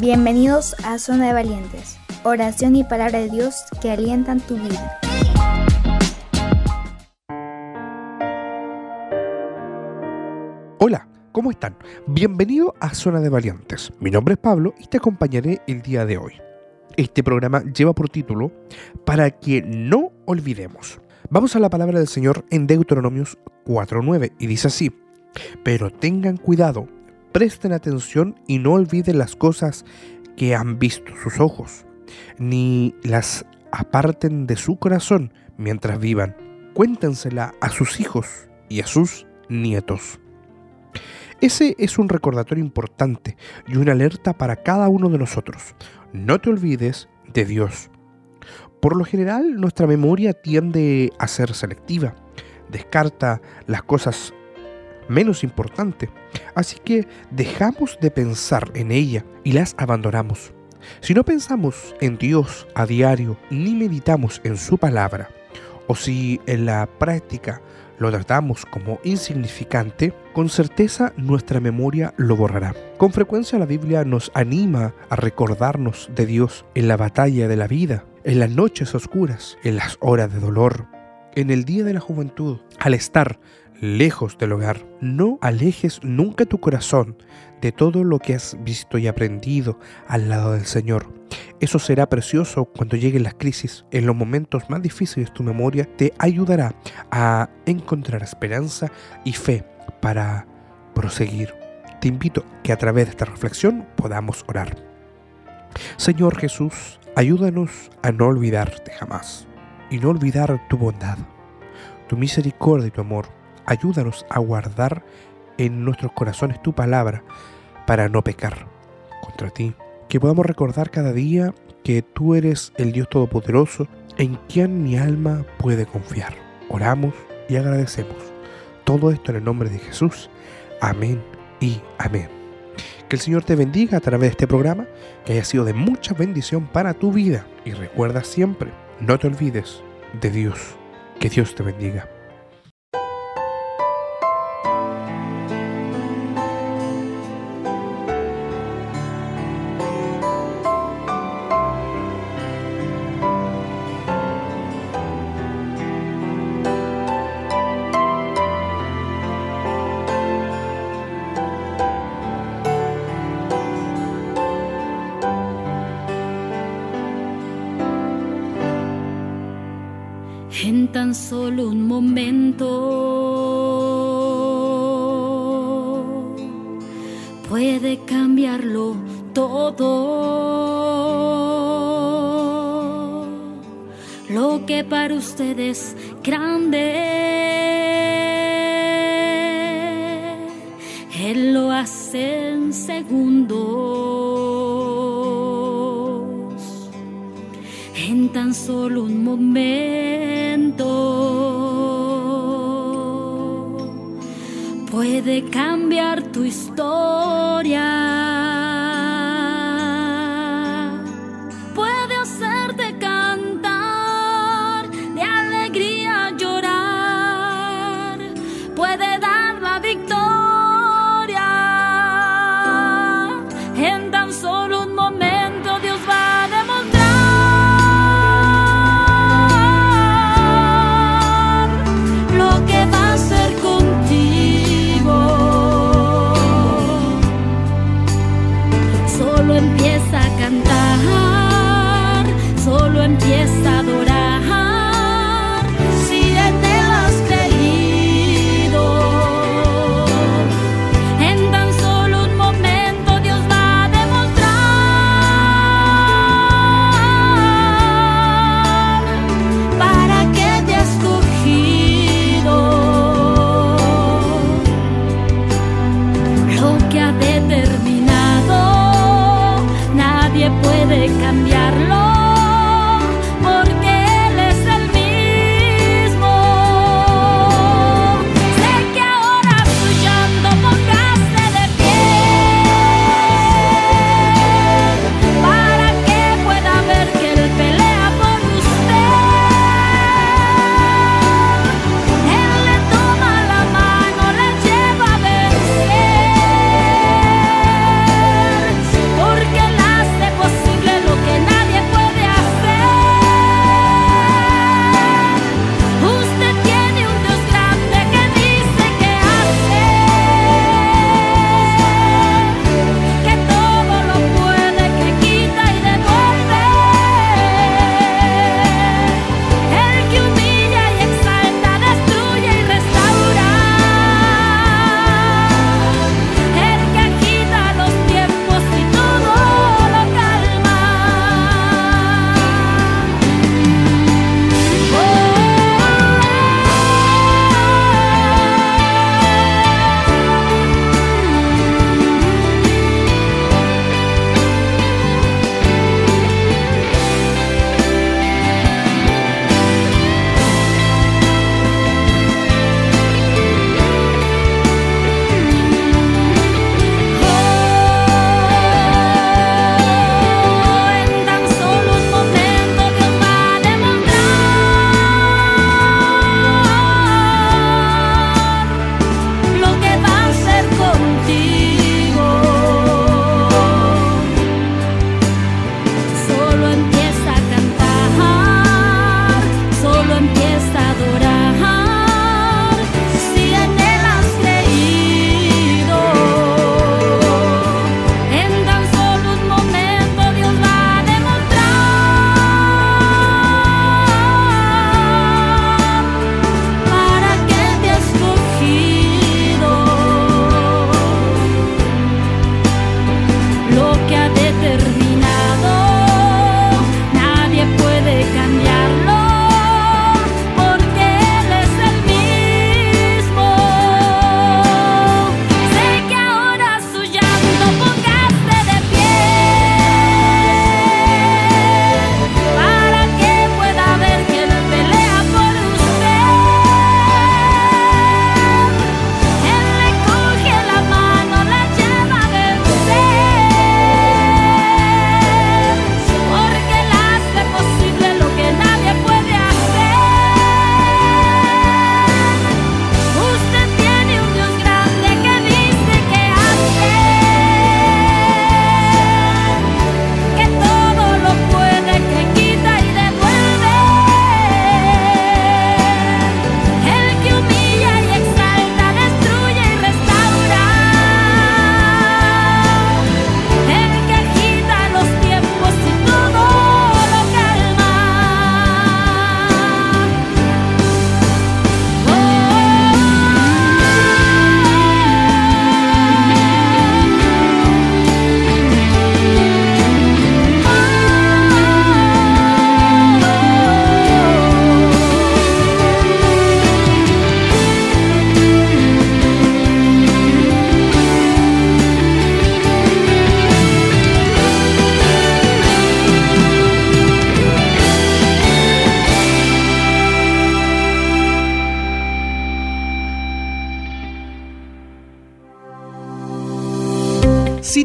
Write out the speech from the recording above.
Bienvenidos a Zona de Valientes, oración y palabra de Dios que alientan tu vida. Hola, ¿cómo están? Bienvenido a Zona de Valientes. Mi nombre es Pablo y te acompañaré el día de hoy. Este programa lleva por título Para que no olvidemos. Vamos a la palabra del Señor en Deuteronomios 4.9 y dice así, pero tengan cuidado, presten atención y no olviden las cosas que han visto sus ojos, ni las aparten de su corazón mientras vivan. Cuéntensela a sus hijos y a sus nietos. Ese es un recordatorio importante y una alerta para cada uno de nosotros. No te olvides de Dios. Por lo general, nuestra memoria tiende a ser selectiva. Descarta las cosas menos importantes. Así que dejamos de pensar en ella y las abandonamos. Si no pensamos en Dios a diario ni meditamos en su palabra, o si en la práctica lo tratamos como insignificante, con certeza nuestra memoria lo borrará. Con frecuencia la Biblia nos anima a recordarnos de Dios en la batalla de la vida, en las noches oscuras, en las horas de dolor, en el día de la juventud, al estar lejos del hogar. No alejes nunca tu corazón de todo lo que has visto y aprendido al lado del Señor. Eso será precioso cuando lleguen las crisis. En los momentos más difíciles tu memoria te ayudará a encontrar esperanza y fe para proseguir. Te invito que a través de esta reflexión podamos orar. Señor Jesús, ayúdanos a no olvidarte jamás y no olvidar tu bondad, tu misericordia y tu amor. Ayúdanos a guardar en nuestros corazones tu palabra para no pecar contra ti. Que podamos recordar cada día que tú eres el Dios Todopoderoso en quien mi alma puede confiar. Oramos y agradecemos. Todo esto en el nombre de Jesús. Amén y amén. Que el Señor te bendiga a través de este programa, que haya sido de mucha bendición para tu vida. Y recuerda siempre, no te olvides de Dios. Que Dios te bendiga. En tan solo un momento puede cambiarlo todo. Lo que para ustedes grande, Él lo hace en segundos, en tan solo un momento. Puede cambiar tu historia.